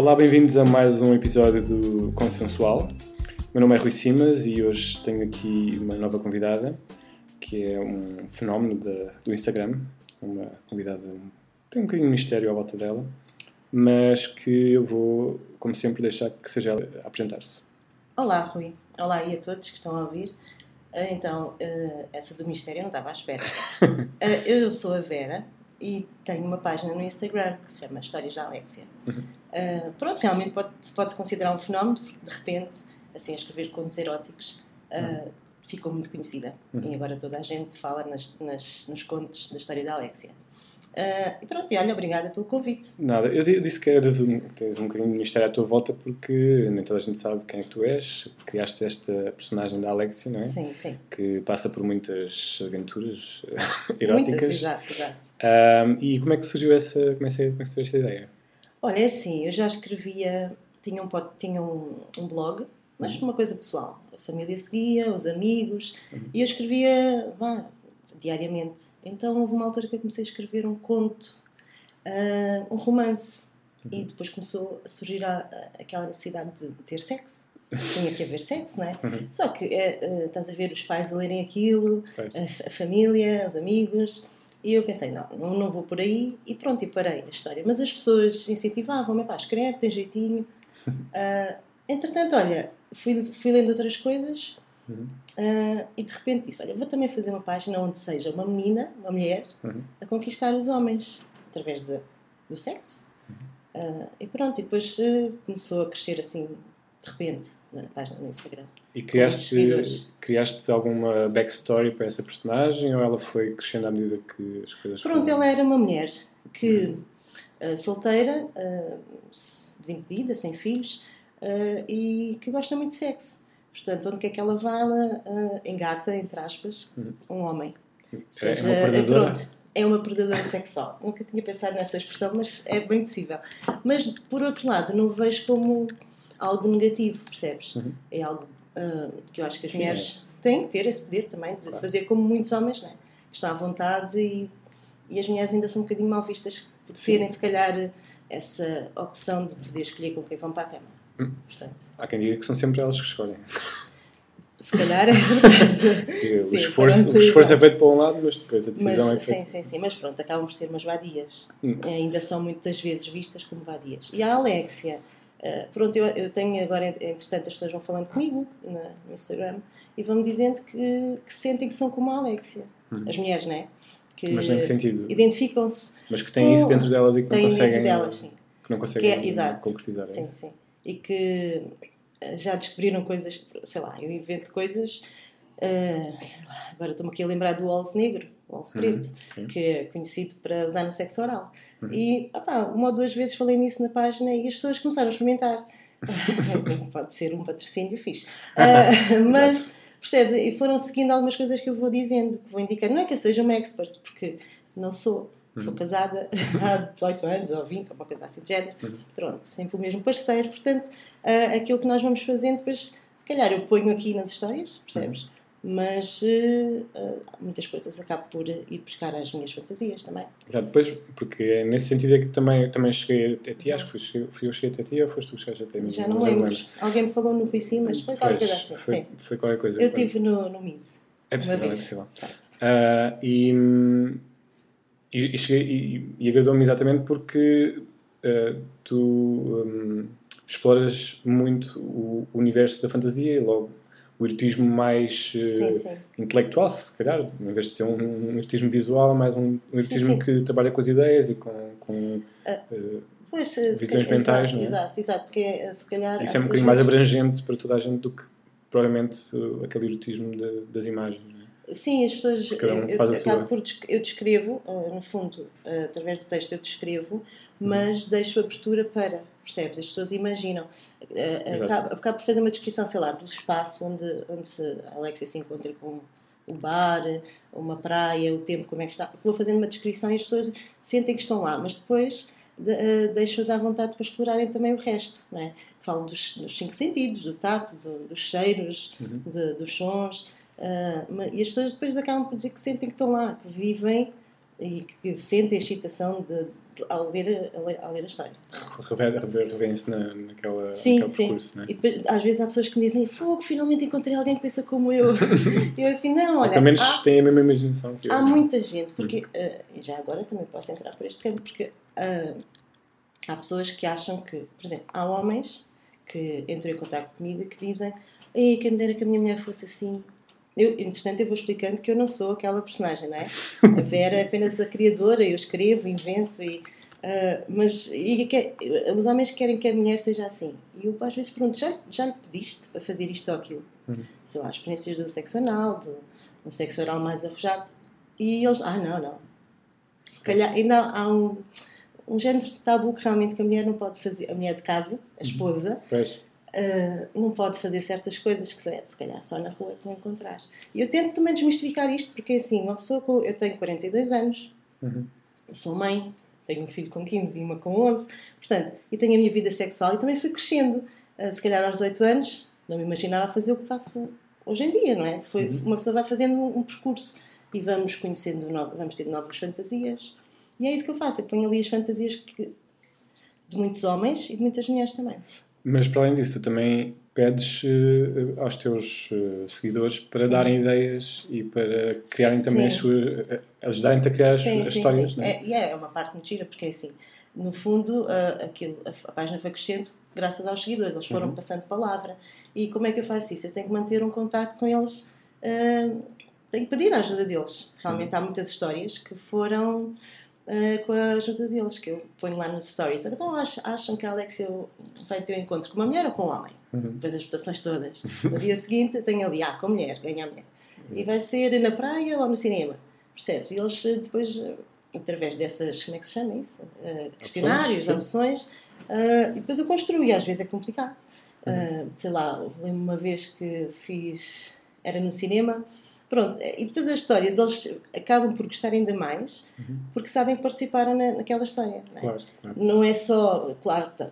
Olá, bem-vindos a mais um episódio do Consensual. Meu nome é Rui Simas e hoje tenho aqui uma nova convidada, que é um fenómeno da- do Instagram, uma convidada tem um bocadinho de mistério à volta dela, mas que eu vou, como sempre, deixar que seja ela a apresentar-se. Olá, Rui. Olá e a todos que estão a ouvir. Ah, Então, ah, essa do mistério eu não estava à espera. Ah, Eu sou a Vera e tenho uma página no Instagram que se chama Histórias da Alexia. Ah, Pronto, realmente pode- se pode considerar um fenómeno porque de repente, assim, a escrever contos eróticos ah, ficou muito conhecida. E agora toda a gente fala nas, nas- nos contos da história da Alexia. Ah, E pronto, e olha, obrigada pelo convite. Nada, eu di- disse que eras um, tens um bocadinho de mistério à tua volta porque nem toda a gente sabe quem é que tu és. Criaste esta personagem da Alexia, não é? Sim, sim. Que passa por muitas aventuras eh, Muitas, eróticas. exato, exato. Ahm, e como é que surgiu essa, como é que como é que surgiu esta ideia? Olha, é assim, eu já escrevia, tinha um, tinha um, um blog, mas uma coisa pessoal. A família seguia, os amigos, e eu escrevia, vá, diariamente. Então houve uma altura que eu comecei a escrever um conto, ah, um romance, e depois começou a surgir a- a- aquela necessidade de ter sexo. Tinha que haver sexo, não é? Uhum. Só que eh, estás a ver os pais a lerem aquilo, a, a família, os amigos. E eu pensei, não, não, não vou por aí. E pronto, e parei a história. Mas as pessoas incentivavam-me, pá, escreve, tem jeitinho. Ah, entretanto, olha, fui, fui lendo outras coisas Uhum. ah, e de repente disse, olha, vou também fazer uma página onde seja uma menina, uma mulher, Uhum. a conquistar os homens através de, do sexo. Ah, e pronto, e depois eh, começou a crescer assim, de repente, na página no Instagram. E criaste, criaste alguma backstory para essa personagem ou ela foi crescendo à medida que as coisas Pronto, foram- ela era uma mulher que, solteira, ah, s- desimpedida, sem filhos, e que gosta muito de sexo. Portanto, onde quer que ela vá, ela ah, engata, entre aspas, Uhum. um homem. É Seja- uma predadora? pronto, é uma predadora sexual. Nunca tinha pensado nessa expressão, mas é bem possível. Mas, por outro lado, não o vejo como algo negativo, percebes? Uhum. É algo ah, que eu acho que as Sim, mulheres têm que ter esse poder também, de Claro. fazer como muitos homens, não é? que estão à vontade e, e as mulheres ainda são um bocadinho mal vistas por Sim. terem, se calhar, essa opção de poder escolher com quem vão para a cama. Hum. Portanto, Há quem diga que são sempre elas que escolhem. se calhar é verdade. O Sim, esforço, o esforço é feito para um lado, mas depois a decisão Mas, é feita. sim, sim, sim, mas pronto, acabam por ser umas vadias. Hum. Ainda são muitas vezes vistas como vadias. E a Alexia, eh, pronto, eu, eu tenho agora, entretanto, as pessoas vão falando comigo na- no Instagram e vão-me dizendo que, que sentem que são como a Alexia. Hum. As mulheres, não é? Que Mas em que sentido? identificam-se, Mas que têm isso dentro delas e que não conseguem, delas, sim. que não conseguem Que é- exato. concretizar. Sim, isso? sim. E que eh, já descobriram coisas, sei lá, eu invento coisas, eh, sei lá, agora estou-me aqui a lembrar do Walls Negro, Walls Uhum, Preto, sim. que é conhecido para usar no sexo oral. Uhum. E opá, uma ou duas vezes falei nisso na página e as pessoas começaram a experimentar. Pode ser um patrocínio fixe. Ah, mas, percebes? E foram seguindo algumas coisas que eu vou dizendo, que vou indicando. Não é que eu seja uma expert, porque não sou. Sou Uhum. casada há 18 anos ou 20, ou uma coisa assim de género. Uhum. Pronto, sempre o mesmo parceiro. Portanto, ah, aquilo que nós vamos fazendo, depois, se calhar eu ponho aqui nas histórias, percebes? Mas eh, ah, muitas coisas acabo por ir buscar as minhas fantasias também. Exato, depois, porque é nesse sentido é que também, também cheguei até ti, acho que fui, fui eu cheguei até ti ou foste tu que chegaste até mim? Já não lembro. Alguém me falou no Rui mas foi qualquer coisa assim. foi, Sim. foi qualquer coisa. Eu estive no, no MIS. É possível, é possível. Ah, e, hum, e, e, e, e agradou-me exatamente porque ah, tu hum, exploras muito o universo da fantasia e logo o erotismo mais eh, Sim, sim. intelectual, se calhar, em vez de ser um, um erotismo visual, é mais um, um erotismo sim. que trabalha com as ideias e com, com eh, Pois, Visões se- mentais, exato, não é? Exato, exato. Porque se calhar. isso é um bocadinho mais abrangente para toda a gente do que provavelmente aquele erotismo de- das imagens. Sim, as pessoas. Um eu, por eu descrevo, eh, no fundo, eh, através do texto eu descrevo, Uhum. mas deixo abertura para, percebes? As pessoas imaginam. Eh, acabo, acabo por fazer uma descrição, sei lá, do espaço onde, onde se, a Alexia se encontra com o bar, uma praia, o tempo, como é que está. Vou fazendo uma descrição e as pessoas sentem que estão lá, mas depois de, deixo-as à vontade para explorarem também o resto. Não é? Falo dos, dos cinco sentidos, do tato, do- dos cheiros, Uhum. de- dos sons. Ma- e as pessoas depois acabam por dizer que sentem que estão lá, que vivem e que sentem a excitação de, ao ler, a, ao ler a história. Revêem-se na, naquela, Sim, naquele sim. percurso, não é? E depois, às vezes há pessoas que me dizem, fogo, finalmente encontrei alguém que pensa como eu. e eu assim, não, olha, pelo menos há, têm a mesma imaginação que eu. há não é? muita gente, porque eh, e já agora também posso entrar por este campo, porque ah, há pessoas que acham que, por exemplo, há homens que entram em contato comigo e que dizem, ei, quem me dera que a minha mulher fosse assim. Eu, entretanto, eu vou explicando que eu não sou aquela personagem, não é? A Vera é apenas a criadora, eu escrevo, invento e. ah, mas e que- os homens querem que a mulher seja assim. E eu às vezes pergunto: já, já lhe pediste para fazer isto ou aquilo? Uhum. Sei lá, experiências do sexo anal, do, do sexo oral mais arrojado. E eles: ah, não, não. Se calhar ainda há um, um género de tabu que realmente que a mulher não pode fazer, a mulher de casa, a esposa, Pois. Uh, não pode fazer certas coisas que se calhar só na rua que vão encontrar. E eu tento também desmistificar isto, porque assim, uma pessoa com. Eu tenho 42 anos, Uhum. sou mãe, tenho um filho com 15 e uma com 11, portanto, e tenho a minha vida sexual e também fui crescendo. Uh, se calhar aos 18 anos, não me imaginava fazer o que faço hoje em dia, não é? Foi, Uhum. Uma pessoa vai fazendo um, um percurso e vamos conhecendo, no- vamos ter novas fantasias. E é isso que eu faço, eu ponho ali as fantasias que- de muitos homens e de muitas mulheres também. Mas para além disso, tu também pedes eh, aos teus eh, seguidores para Sim. darem ideias e para criarem também as Sim. suas. eh, ajudarem-te a criar as, Sim, as sim, histórias, não é? É, e é uma parte muito gira, porque é assim, no fundo, ah, aquilo, a, a página foi crescendo graças aos seguidores, eles foram Uhum. passando palavra. E como é que eu faço isso? Eu tenho que manter um contato com eles, tenho que pedir a ajuda deles. Realmente há muitas histórias que foram ah, com a ajuda deles, que eu ponho lá nos stories. Então acham, acham que a Alexia vai ter um encontro com uma mulher ou com um homem? Uhum. Depois as votações todas. No dia seguinte tenho ali, ah, com a mulher, ganha a mulher. E vai ser na praia ou no cinema. Percebes? E eles eh, depois, eh, através dessas, como é que se chama isso? Eh, questionários, opções, eh, e depois eu construo, e às vezes é complicado. Uhum. Eh, sei lá, lembro uma vez que fiz, era no cinema, pronto, eh, e depois as histórias, eles acabam por gostar ainda mais, Uhum. porque sabem que participaram na, naquela história. não é? Claro, claro. Não é só, claro, tá,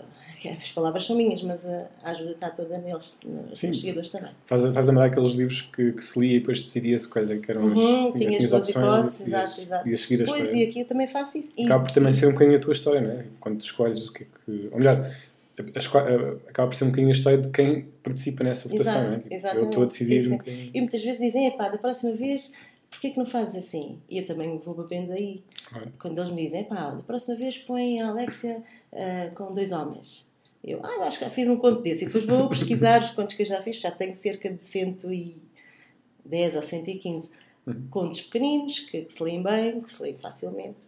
as palavras são minhas, mas a, ajuda está toda neles, nos Sim. seguidores também. Faz, faz lembrar aqueles livros que, que se lia e depois decidia-se quais é que eram as. Uhum, tinha- tinhas tinhas duas opções hipóteses, e exato, exato. ias seguir a Pois, história. e aqui eu também faço isso. E- Acaba por também ser um bocadinho a tua história, não é? Quando tu escolhes o que é que. Ou melhor, acaba por ser um bocadinho a história de quem participa nessa votação, Exato, não é? Tipo, Eu exatamente. estou a decidir Sim, um sim. bocadinho. E muitas vezes dizem, epá, da próxima vez, porquê que não fazes assim? E eu também vou bebendo aí. Claro. Quando eles me dizem, epá, da próxima vez põe a Alexia ah, com dois homens. Eu, ah, eu acho que já fiz um conto desse. E depois vou pesquisar os contos que eu já fiz. Já tenho cerca de 110 ou 115 Uhum. contos pequeninos, que, que se leem bem, que se leem facilmente.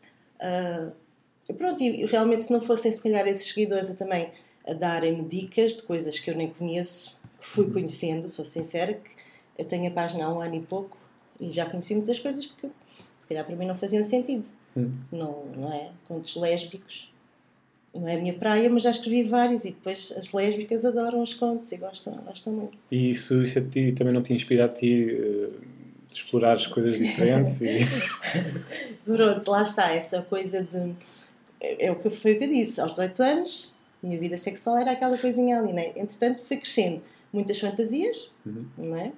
E pronto, e realmente se não fossem se calhar esses seguidores a também a darem-me dicas de coisas que eu nem conheço, que fui conhecendo, sou sincera, que eu tenho a página há um ano e pouco e já conheci muitas coisas que se calhar para mim não faziam sentido. Hum. Não, não é? Contos lésbicos. Não é a minha praia, mas já escrevi vários e depois as lésbicas adoram os contos e gostam, gostam muito. E isso, isso a ti também não te inspira a ti de explorar as coisas diferentes e. Pronto, lá está, essa coisa de. É, é o que foi o que eu disse. Aos 18 anos, minha vida sexual era aquela coisinha ali, né? Entretanto, foi crescendo. Muitas fantasias, Uhum. não é?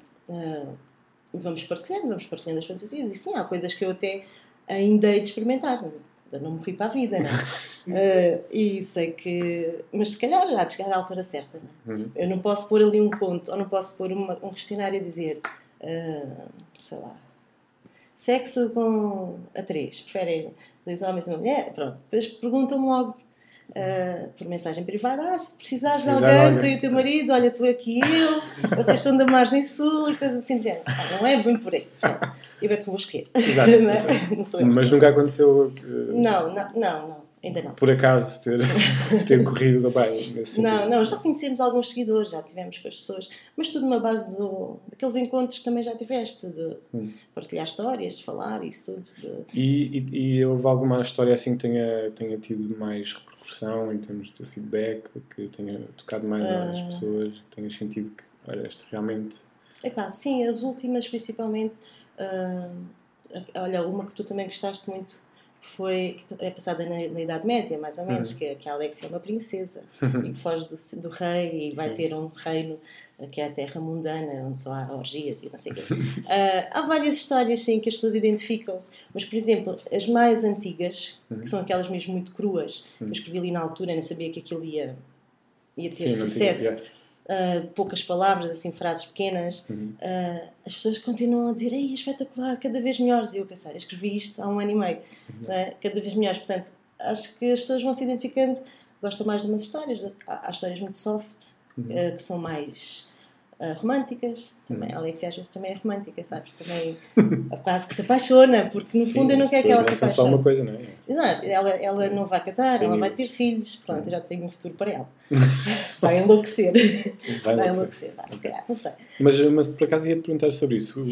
E vamos partilhando, vamos partilhando as fantasias. E sim, há coisas que eu até ainda hei de experimentar. Ainda não morri para a vida, não é? Ah, e sei que. Mas se calhar há de chegar à altura certa, não é? Uhum. Eu não posso pôr ali um conto, ou não posso pôr uma- um questionário a dizer, ah, sei lá, sexo com a três, preferem dois homens e uma mulher? Pronto. Depois perguntam-me logo ah, por mensagem privada: ah, se precisares Se de precisar de alguém, tu e o teu marido, olha, tu aqui eu, vocês são da margem sul e coisas assim de género. Ah, não é bem por aí. Pronto. Eu é que vou escolher. Exato. Não, é? Não. Mas nunca aconteceu eh, Não, não, não, não, ainda não. por acaso ter, ter corrido bem nesse sentido. Não, não, já conhecemos alguns seguidores, já tivemos com as pessoas, mas tudo numa base do, daqueles encontros que também já tiveste, de Hum. partilhar histórias, de falar, isso tudo. de- E, e, e houve alguma história assim que tenha, tenha tido mais repercussão em termos de feedback, que tenha tocado mais às Ah. pessoas, que tenhas sentido que, olha, este realmente. Epá, sim, as últimas principalmente. ah, olha, uma que tu também gostaste muito, foi é passada na, na Idade Média, mais ou menos, Uhum. que, que a Alexia é uma princesa e que foge do, do rei e vai Sim. ter um reino que é a terra mundana, onde só há orgias e não sei o quê. Ah, há várias histórias, sim, que as pessoas identificam-se, mas, por exemplo, as mais antigas, Uhum. que são aquelas mesmo muito cruas, que eu escrevi ali na altura, nem sabia que aquilo ia, ia ter Sim, tinha- sucesso. yeah. Ah, poucas palavras, assim, frases pequenas, Uhum. ah, as pessoas continuam a dizer Ei, espetacular, cada vez melhores. E eu pensei, eu escrevi isto há um ano e meio, Uhum. é? cada vez melhores. Portanto, acho que as pessoas vão se identificando, gostam mais de umas histórias, há, há histórias muito soft, Uhum. que são mais ah, românticas. Também, Uhum. a Alexia às vezes também é romântica, sabes? Também quase que se apaixona, porque no Sim, fundo eu não quero que ela se são só apaixone. uma coisa, não é? Exato, ela, ela não vai casar, Tem ela vai ter filhos, pronto, eu já tenho um futuro para ela. Vai enlouquecer. Vai Vai enlouquecer. vai, calhar, não sei. Mas, mas por acaso ia-te perguntar sobre isso.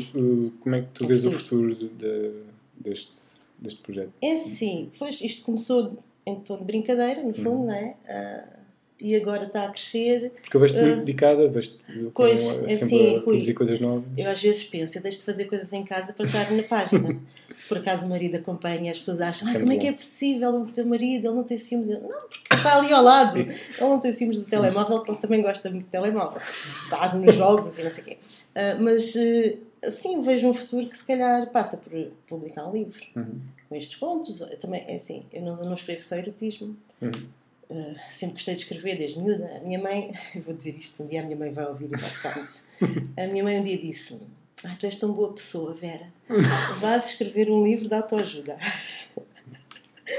Como é que tu vês o futuro. de- de- deste, deste projeto? É sim, pois isto começou em tom de brincadeira, no fundo, Uhum. não é? Ah, e agora está a crescer. Porque eu vejo-te Ah. muito dedicada, vejo-te com- Pois, sempre é a assim, Rui. produzir coisas novas. Eu às vezes penso, eu deixo de fazer coisas em casa para estar na página. Por acaso o marido acompanha, as pessoas acham, ah, é como é muito que é bom. possível o teu marido, ele não tem ciúmes. Eu, não, porque está ali ao lado. Sim. Ele não tem ciúmes do telemóvel, porque ele também gosta muito de telemóvel. Está nos jogos e não sei o quê. Ah, mas, ah, sim, vejo um futuro que se calhar passa por publicar um livro. Uhum. com estes contos. Eu também, é assim, eu não, não escrevo só erotismo. Uhum. Uh, sempre gostei de escrever desde miúda. A minha mãe, eu vou dizer isto, um dia a minha mãe vai ouvir e vai ficar muito. A minha mãe um dia disse-me: ah, Tu és tão boa pessoa, Vera. Vais escrever um livro de autoajuda.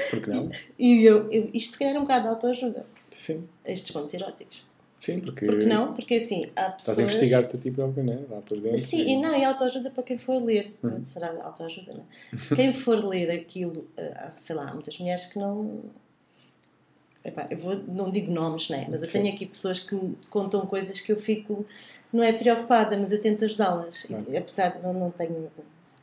Por que não? E eu, eu, isto se calhar é um bocado de autoajuda, Sim. estes contos eróticos. Sim, porque, Por que não? Porque assim, há pessoas. estás a investigar-te a ti próprio, não é? Lá por dentro. Sim, e não, e autoajuda para quem for ler. Uhum. Será autoajuda, não é? Quem for ler aquilo, ah, sei lá, há muitas mulheres que não. Epá, eu vou, não digo nomes, não é? Mas eu Sim. tenho aqui pessoas que me contam coisas que eu fico. Não é preocupada, mas eu tento ajudá-las. Claro. Apesar de não, não tenho.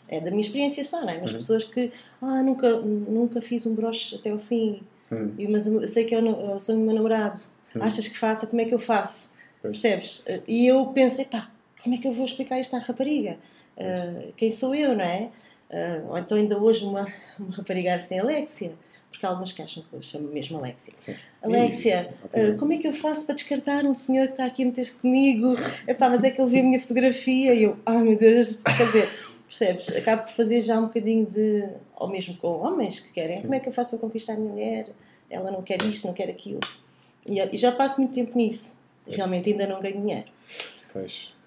É da minha experiência só, não é? Mas Uhum. pessoas que. Ah, nunca, nunca fiz um broche até ao fim. Hum, E, mas eu sei que é o, no- é o do meu namorado. Uhum. Achas que faça? Como é que eu faço? Pois. Percebes? E eu pensei, pá, como é que eu vou explicar isto à rapariga? Ah, quem sou eu, não é? Ah, ou então ainda hoje uma, uma rapariga assim, Alexia, porque há algumas que acham que eu chamo mesmo Alexia. sim. Alexia, E- ah, como é que eu faço para descartar um senhor que está aqui a meter-se comigo? Epá, mas é que ele viu a minha fotografia e eu, ai meu Deus, quer dizer, percebes? Acabo por fazer já um bocadinho de. Ou mesmo com homens que querem, Sim. como é que eu faço para conquistar a minha mulher? Ela não quer isto, não quer aquilo. E, e já passo muito tempo nisso. Realmente ainda não ganho dinheiro. Pois.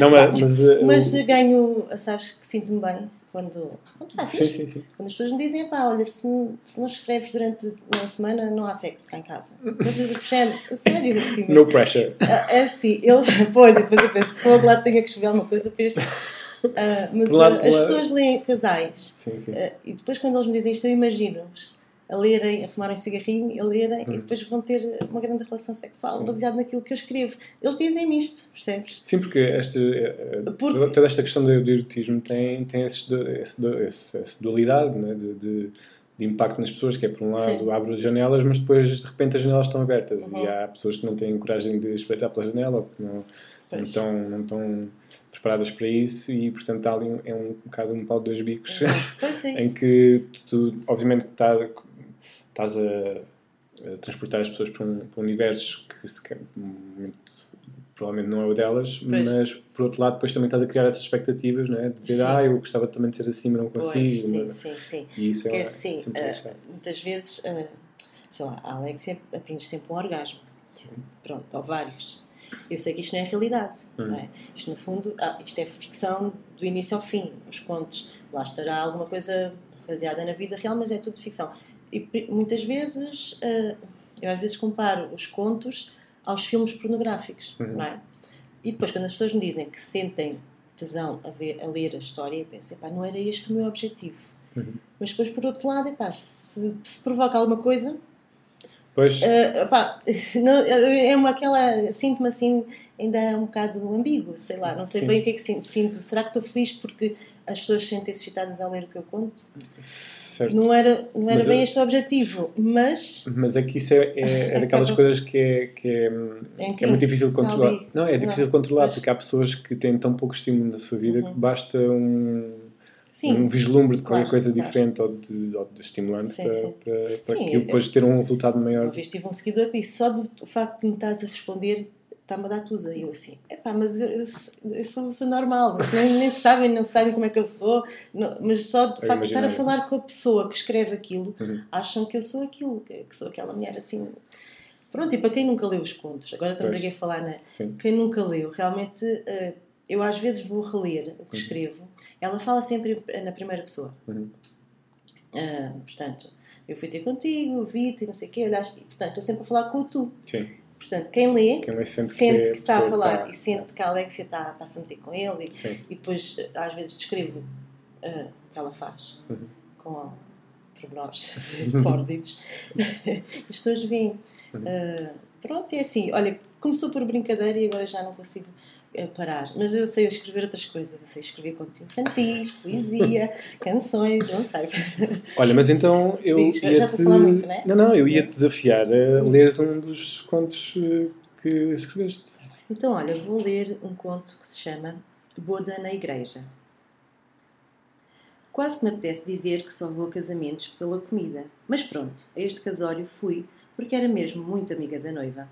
não, mas. Mas, uh, Mas eu- ganho, sabes que sinto-me bem quando, quando Sim, isto. sim, sim. Quando as pessoas me dizem, pá, olha, se, se não escreves durante uma semana, não há sexo cá em casa. Coisas do género. Sério, assim, mas, No pressure. Ah, É assim, eles. Pois, e depois eu penso, fogo, lá tenho que escrever alguma coisa para este. Ah, mas lá- as lá- pessoas leem casais Sim, sim. ah, e depois quando eles me dizem isto, eu imagino-os a lerem, a fumarem um cigarrinho, a lerem e Hum. depois vão ter uma grande relação sexual Sim. baseado naquilo que eu escrevo. Eles dizem-me isto, percebes? Sim, porque esta, eh, Porque- toda, esta questão do, erotismo tem, tem esse, esse, esse- essa dualidade né, de, de, de impacto nas pessoas, que é por um lado Sim. abre as janelas, mas depois de repente as janelas estão abertas Uhum. e há pessoas que não têm coragem de espreitar pela janela ou que não, não, estão, não estão preparadas para isso e portanto há ali um, é um, bocado um pau de dois bicos Pois é em que tu, obviamente que tá- estás a, a transportar as pessoas para um, para um universo que muito, provavelmente não é o delas, Pois. mas por outro lado depois também estás a criar essas expectativas, não é? de dizer, Sim. ah, eu gostava também de ser assim, mas não Pois, consigo. sim, mas- sim, sim. E isso Porque é, assim, deixar. muitas vezes, ah, sei lá, a Alexia atinge sempre um orgasmo. Pronto, ou vários. Eu sei que isto não é realidade, Hum. não é? Isto, no fundo, ah, isto é ficção do início ao fim. Os contos, lá estará alguma coisa baseada na vida real, mas é tudo ficção. E muitas vezes, ah, eu às vezes comparo os contos aos filmes pornográficos, Uhum. não é? E depois, quando as pessoas me dizem que sentem tesão a, ver, a ler a história, eu penso, epá, não era este o meu objetivo. Uhum. Mas depois, por outro lado, epá, se, se provoca alguma coisa, Pois, eh, epá, não, é uma aquela. Sinto-me assim, ainda um bocado ambíguo, sei lá, não sei Sim. bem o que é que sinto. sinto. Será que estou feliz porque as pessoas se sentem excitadas ao ler o que eu conto? certo. Não era, não era Mas bem eu- este o objetivo, mas. Mas é que isso é, é, é daquelas Acaba- coisas que é, que é, É que é muito difícil de controlar. ali. Não, é difícil de controlar porque há pessoas que têm tão pouco estímulo na sua vida Uhum. que basta um, Sim. um vislumbre de qualquer Claro, coisa claro. diferente ou de, ou de estimulante Sim, para, sim. para, para aquilo eu- depois ter um resultado maior. Uma vez tive um seguidor que disse só do o facto de me estás a responder está-me a dar tusa. E eu assim, epá, mas eu, eu, sou- eu sou uma pessoa normal, nem, nem sabem, não sabem como é que eu sou, não- mas só de facto de estar a falar com a pessoa que escreve aquilo, Uhum. acham que eu sou aquilo, que, que sou aquela mulher assim. Pronto, e para quem nunca leu os contos, agora estamos Pois. aqui a falar na. Sim. Quem nunca leu, realmente, eh, eu às vezes vou reler o que Uhum. escrevo, ela fala sempre na primeira pessoa. Uhum. Ah, portanto, eu fui ter contigo, vi-te, e não sei o quê, olhaste, portanto, estou sempre a falar com o tu. Sim. Portanto, quem lê Quem lê sente, sente que, que, está a falar está- e sente que a Alexia está, está a se meter com ele e, e depois às vezes descrevo ah, o que ela faz Uhum. com pormenores sórdidos. As pessoas veem. Ah, pronto, é assim. Olha, começou por brincadeira e agora já não consigo eh, parar. Mas eu sei escrever outras coisas. Eu sei escrever contos infantis, poesia, canções, não sei. Olha, mas então eu Diz, já ia estou a falar muito, não é? Não, não, eu ia te desafiar a leres um dos contos eh, que escreveste. Então, olha, vou ler um conto que se chama Boda na Igreja. Quase que me apetece dizer que só vou a casamentos pela comida, mas pronto, a este casório fui porque era mesmo muito amiga da noiva.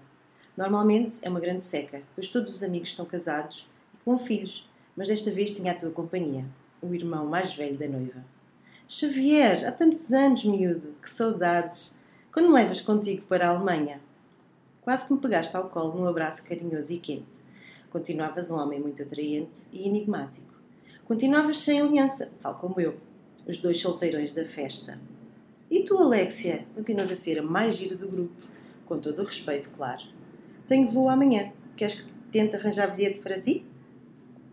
Normalmente é uma grande seca, pois todos os amigos estão casados e com filhos, mas desta vez tinha a tua companhia, o irmão mais velho da noiva. Xavier, há tantos anos, miúdo, que saudades! Quando me levas contigo para a Alemanha? Quase que me pegaste ao colo num abraço carinhoso e quente. Continuavas um homem muito atraente e enigmático. Continuavas sem aliança, tal como eu, os dois solteirões da festa. E tu, Alexia, continuas a ser a mais gira do grupo, com todo o respeito, claro. Tenho voo amanhã. Queres que tente arranjar bilhete para ti?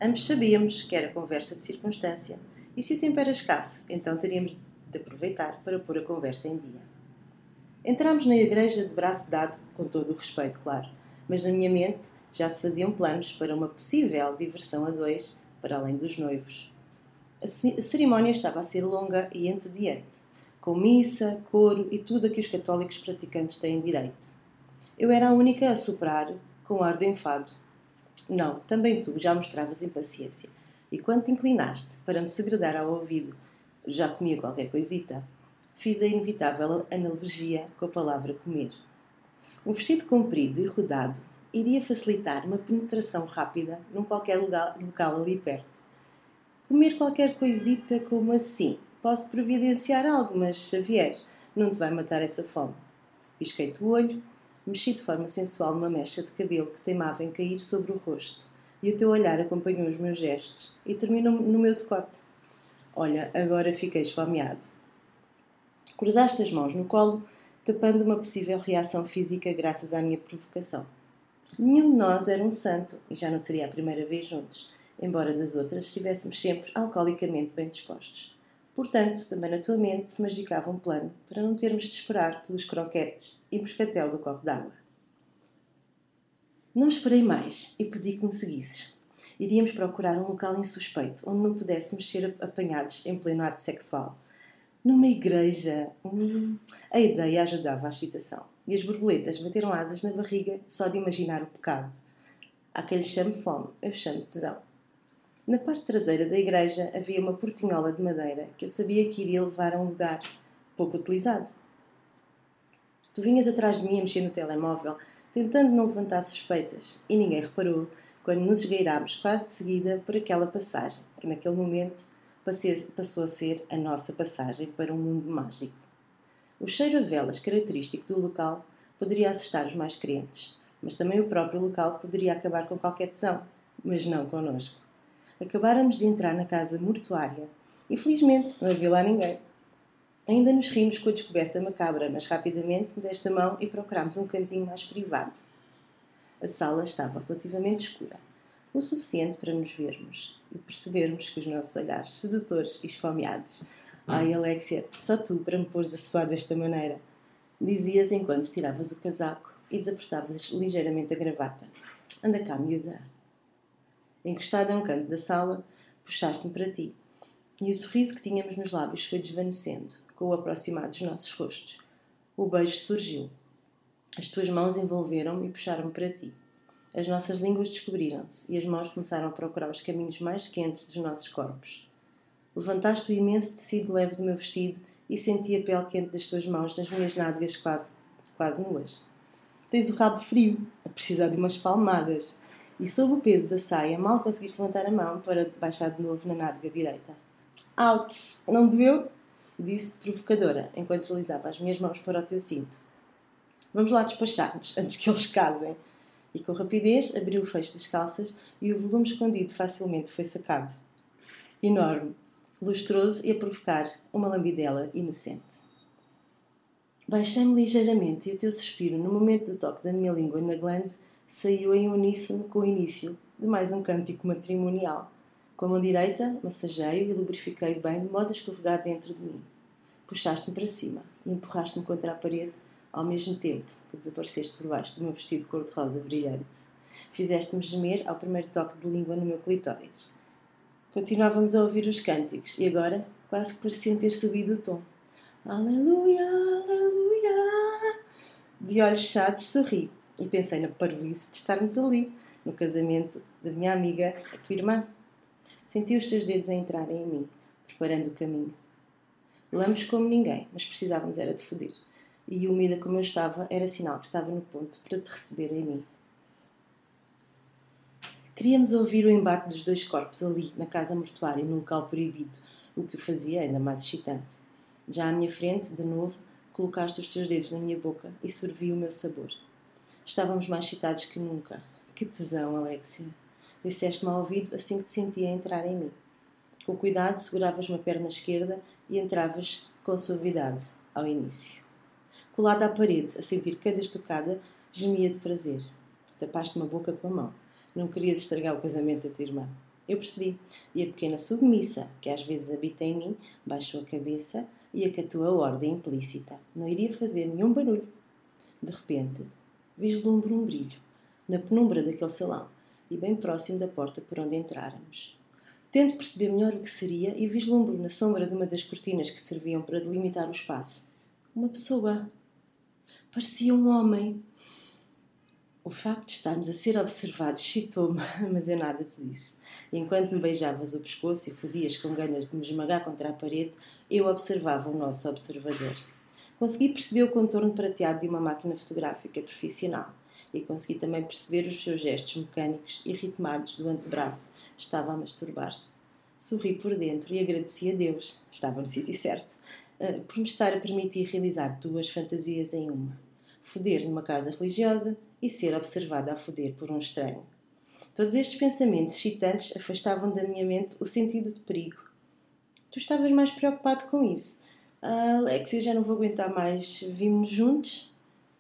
Ambos sabíamos que era conversa de circunstância, e se o tempo era escasso, então teríamos de aproveitar para pôr a conversa em dia. Entramos na igreja de braço dado, com todo o respeito, claro, mas na minha mente já se faziam planos para uma possível diversão a dois, para além dos noivos. A ce- a cerimónia estava a ser longa e entediante, com missa, coro e tudo a que os católicos praticantes têm direito. Eu era a única a soprar, com ar de enfado. Não, também tu já mostravas impaciência, e quando te inclinaste para me segredar ao ouvido, já comia qualquer coisita, fiz a inevitável analogia com a palavra comer. Um vestido comprido e rodado iria facilitar uma penetração rápida num qualquer local ali perto. Comer qualquer coisita como assim? Posso providenciar algo, mas Xavier, não te vai matar essa fome. Pisquei-te o olho, mexi de forma sensual numa mecha de cabelo que teimava em cair sobre o rosto, e o teu olhar acompanhou os meus gestos e terminou no meu decote. Olha, agora fiquei esfomeado. Cruzaste as mãos no colo, tapando uma possível reação física graças à minha provocação. Nenhum de nós era um santo e já não seria a primeira vez juntos, embora das outras estivéssemos sempre alcoolicamente bem dispostos. Portanto, também na tua mente se magicava um plano para não termos de esperar pelos croquetes e moscatel do copo d'água. Não esperei mais e pedi que me seguisses. Iríamos procurar um local insuspeito, onde não pudéssemos ser apanhados em pleno ato sexual. Numa igreja. Hum, a ideia ajudava a excitação. E as borboletas bateram asas na barriga só de imaginar o pecado. Há quem lhe chame fome, eu chamo tesão. Na parte traseira da igreja havia uma portinhola de madeira que eu sabia que iria levar a um lugar pouco utilizado. Tu vinhas atrás de mim a mexer no telemóvel, tentando não levantar suspeitas, e ninguém reparou quando nos esgueirámos quase de seguida por aquela passagem, que naquele momento passou a ser a nossa passagem para um mundo mágico. O cheiro a velas característico do local poderia assustar os mais crentes, mas também o próprio local poderia acabar com qualquer tesão, mas não connosco. Acabáramos de entrar na casa mortuária e felizmente não havia lá ninguém. Ainda nos rimos com a descoberta macabra, mas rapidamente me deste a mão e procurámos um cantinho mais privado. A sala estava relativamente escura, o suficiente para nos vermos e percebermos que os nossos olhares sedutores e esfomeados. Ai, Alexia, só tu para me pôres a suar desta maneira, dizias enquanto tiravas o casaco e desapertavas ligeiramente a gravata. Anda cá, miúda. Encostada a um canto da sala, puxaste-me para ti, e o sorriso que tínhamos nos lábios foi desvanecendo, com o aproximar dos nossos rostos. O beijo surgiu. As tuas mãos envolveram-me e puxaram-me para ti. As nossas línguas descobriram-se e as mãos começaram a procurar os caminhos mais quentes dos nossos corpos. Levantaste o imenso tecido leve do meu vestido e senti a pele quente das tuas mãos nas minhas nádegas quase, quase nuas. Tens o rabo frio, a precisar de umas palmadas, e sob o peso da saia mal conseguiste levantar a mão para baixar de novo na nádega direita. Ouch! Não doeu? Disse-te provocadora, enquanto deslizava as minhas mãos para o teu cinto. Vamos lá despachar-nos, antes que eles casem. E com rapidez abriu o fecho das calças e o volume escondido facilmente foi sacado. Enorme, lustroso e a provocar uma lambidela inocente. Baixei-me ligeiramente e o teu suspiro, no momento do toque da minha língua na glande, saiu em uníssono com o início de mais um cântico matrimonial. Com a mão direita, massageio e lubrifiquei bem, de modo a escorregar dentro de mim. Puxaste-me para cima e empurraste-me contra a parede, ao mesmo tempo que desapareceste por baixo do meu vestido cor-de-rosa brilhante. Fizeste-me gemer ao primeiro toque de língua no meu clitóris. Continuávamos a ouvir os cânticos e agora quase que pareciam ter subido o tom. Aleluia, aleluia. De olhos fechados, sorri e pensei na parvoíce de estarmos ali, no casamento da minha amiga, a tua irmã. Senti os teus dedos a entrarem em mim, preparando o caminho. Lamos como ninguém, mas precisávamos era de foder. E úmida como eu estava, era sinal que estava no ponto para te receber em mim. Queríamos ouvir o embate dos dois corpos ali, na casa mortuária, num local proibido, o que o fazia ainda mais excitante. Já à minha frente, de novo, colocaste os teus dedos na minha boca e sorvi o meu sabor. Estávamos mais excitados que nunca. Que tesão, Alexia! Disseste-me ao ouvido assim que te sentia entrar em mim. Com cuidado, seguravas uma perna esquerda e entravas com suavidade ao início. Colada à parede, a sentir cada estocada, gemia de prazer. Tapaste-me a boca com a mão. Não querias estragar o casamento da tua irmã. Eu percebi. E a pequena submissa, que às vezes habita em mim, baixou a cabeça e acatou a ordem implícita. Não iria fazer nenhum barulho. De repente, vislumbro um brilho na penumbra daquele salão e bem próximo da porta por onde entráramos. Tento perceber melhor o que seria e vislumbro na sombra de uma das cortinas que serviam para delimitar o espaço uma pessoa. Parecia um homem. O facto de estarmos a ser observados excitou-me, mas eu nada te disse. Enquanto me beijavas o pescoço e fodias com ganas de me esmagar contra a parede, eu observava o nosso observador. Consegui perceber o contorno prateado de uma máquina fotográfica profissional e consegui também perceber os seus gestos mecânicos e ritmados do antebraço. Estava a masturbar-se. Sorri por dentro e agradeci a Deus, estava no sítio certo, eh, por me estar a permitir realizar duas fantasias em uma: foder numa casa religiosa e ser observada a foder por um estranho. Todos estes pensamentos excitantes afastavam da minha mente o sentido de perigo Tu estavas mais preocupado com isso. Ah, Alexia, já não vou aguentar mais. Vimos juntos,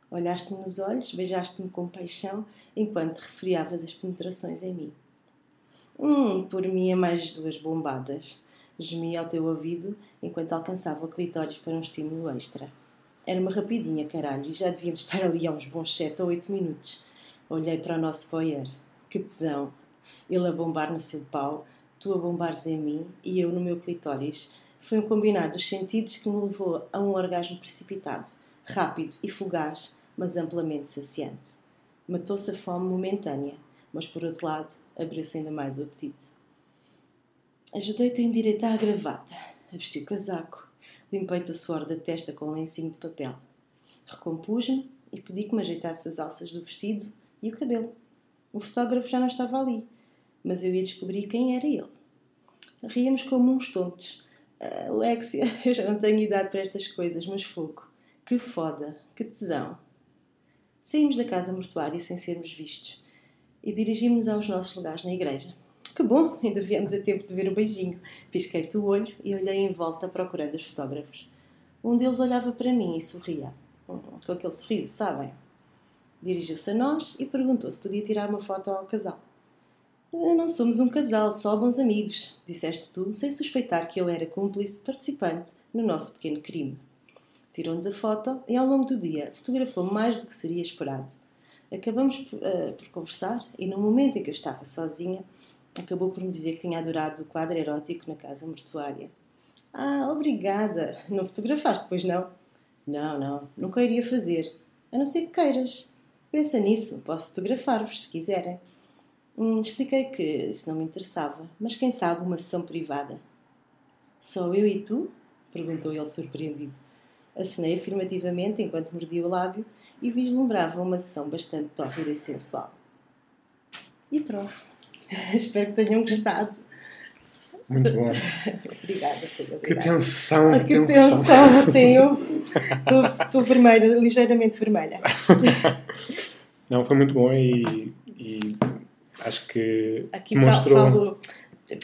olhaste-me nos olhos, beijaste-me com paixão enquanto refriavas as penetrações em mim. Hum, por mim é mais duas bombadas. Gemi ao teu ouvido enquanto alcançava o clitóris para um estímulo extra. Era uma rapidinha, caralho, e já devíamos estar ali há uns bons sete ou oito minutos. Olhei para o nosso foyer. Que tesão! Ele a bombar no seu pau, tu a bombares em mim e eu no meu clitóris. Foi um combinado dos sentidos que me levou a um orgasmo precipitado, rápido e fugaz, mas amplamente saciante. Matou-se a fome momentânea, mas por outro lado abriu-se ainda mais o apetite. Ajudei-te a endireitar a gravata, a vestir o casaco, limpei-te o suor da testa com um lencinho de papel. Recompus-me e pedi que me ajeitasse as alças do vestido e o cabelo. O fotógrafo já não estava ali, mas eu ia descobrir quem era ele. Ríamos como uns tontos. Alexia, eu já não tenho idade para estas coisas, mas fogo. Que foda, que tesão. Saímos da casa mortuária sem sermos vistos e dirigimos-nos aos nossos lugares na igreja. Que bom, ainda viemos a tempo de ver o beijinho. Pisquei-te o olho e olhei em volta procurando os fotógrafos. Um deles olhava para mim e sorria. Com aquele sorriso, sabem? Dirigiu-se a nós e perguntou se podia tirar uma foto ao casal. Não somos um casal, só bons amigos, disseste tu, sem suspeitar que ele era cúmplice participante no nosso pequeno crime. Tirou-nos a foto e, ao longo do dia, fotografou mais do que seria esperado. Acabamos por, uh, por conversar e, no momento em que eu estava sozinha, acabou por me dizer que tinha adorado o quadro erótico na casa mortuária. Ah, obrigada! Não fotografaste, pois não? Não, não, nunca iria fazer. A não ser que queiras. Pensa nisso, posso fotografar-vos se quiserem. Hum, expliquei que isso não me interessava, mas quem sabe uma sessão privada. Só eu e tu? perguntou ele surpreendido. Acenei afirmativamente enquanto mordia o lábio e vislumbrava uma sessão bastante tórrida e sensual. E pronto. Espero que tenham gostado. Muito bom. obrigada, filha. Que tensão, Ah, que que tensão. tensão eu. Estou vermelha, ligeiramente vermelha. Não, foi muito bom e, e acho que Aqui demonstrou falo,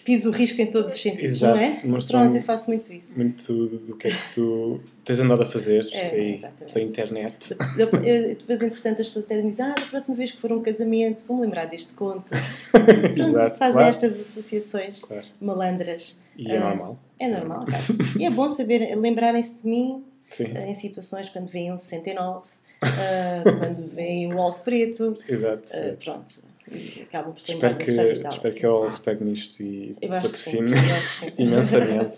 piso o risco em todos os sentidos, Exato, não é? demonstrou Pronto, um- eu faço muito isso. muito do, que é que tu tens andado a fazer É, aí pela internet. Eu- Depois, entretanto, as pessoas até dizem ah, da próxima vez que for um casamento, vou-me lembrar deste conto. Pronto, Exato, fazem claro, estas associações claro. malandras. E é Ah, normal. É normal, claro. E é bom saber, lembrarem-se de mim Sim, em situações quando veem um 69, ah, quando veem o Alce Preto, exato. ah, pronto. E acabam por espero que, espero que a All se pegue nisto e Eu patrocine eu imensamente.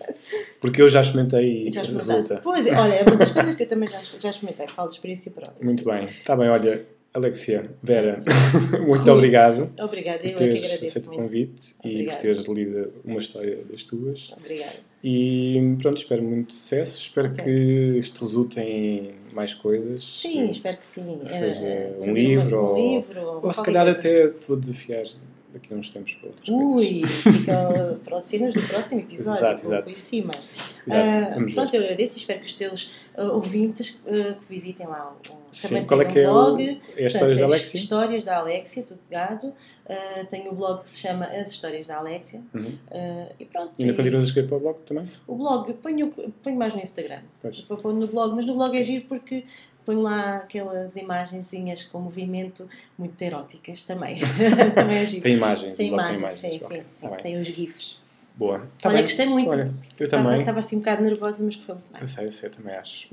Porque eu já experimentei e Já resulta. Pois é, olha, é uma das coisas que eu também já, já experimentei, falo de experiência própria. Muito bem. Está bem, olha, Alexia, Vera, muito obrigado Obrigada, por eu é que teres agradeço aceito o muito. convite e por Obrigada. teres lido uma história das tuas. Obrigada. E pronto, espero muito sucesso. Espero Ok. que isto resulte em mais coisas. Sim, espero que sim. Seja Eh, um livro um, ou- livro, Ou se qualquer calhar coisa. até estou a desafiar daqui a uns tempos para outras coisas. Ui, fica cenas do próximo episódio, Exato, exato. cima. Exato, vamos pronto, ver. eu agradeço e espero que os teus ah, ouvintes ah, que visitem lá o, o- Sim, qual é que é um o, blog. é as Portanto, histórias da Alexia? Histórias da Alexia, tudo pegado. Ah, tenho o blog que se chama As Histórias da Alexia. Uhum. E pronto. Ainda e continuas a escrever para o blog também? O blog, ponho, ponho mais no Instagram. Pois. Vou pôr no blog, mas no blog é giro porque ponho lá aquelas imagenzinhas com movimento muito eróticas também. também é giro. Tem imagens, Tem o imagens, tem sim, imagens. sim, ok, sim. tá. Tem os GIFs. Boa. Tá Olha, bem. gostei muito. Olha, eu Estava, também. estava assim um bocado nervosa, mas correu muito bem. Eu sei, eu sei, eu também acho.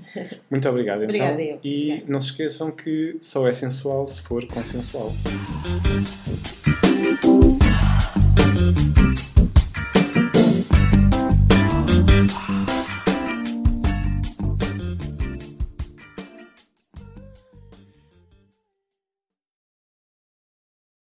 Muito obrigado, então. Obrigada, eu. E Obrigada. não se esqueçam que só é sensual se for consensual.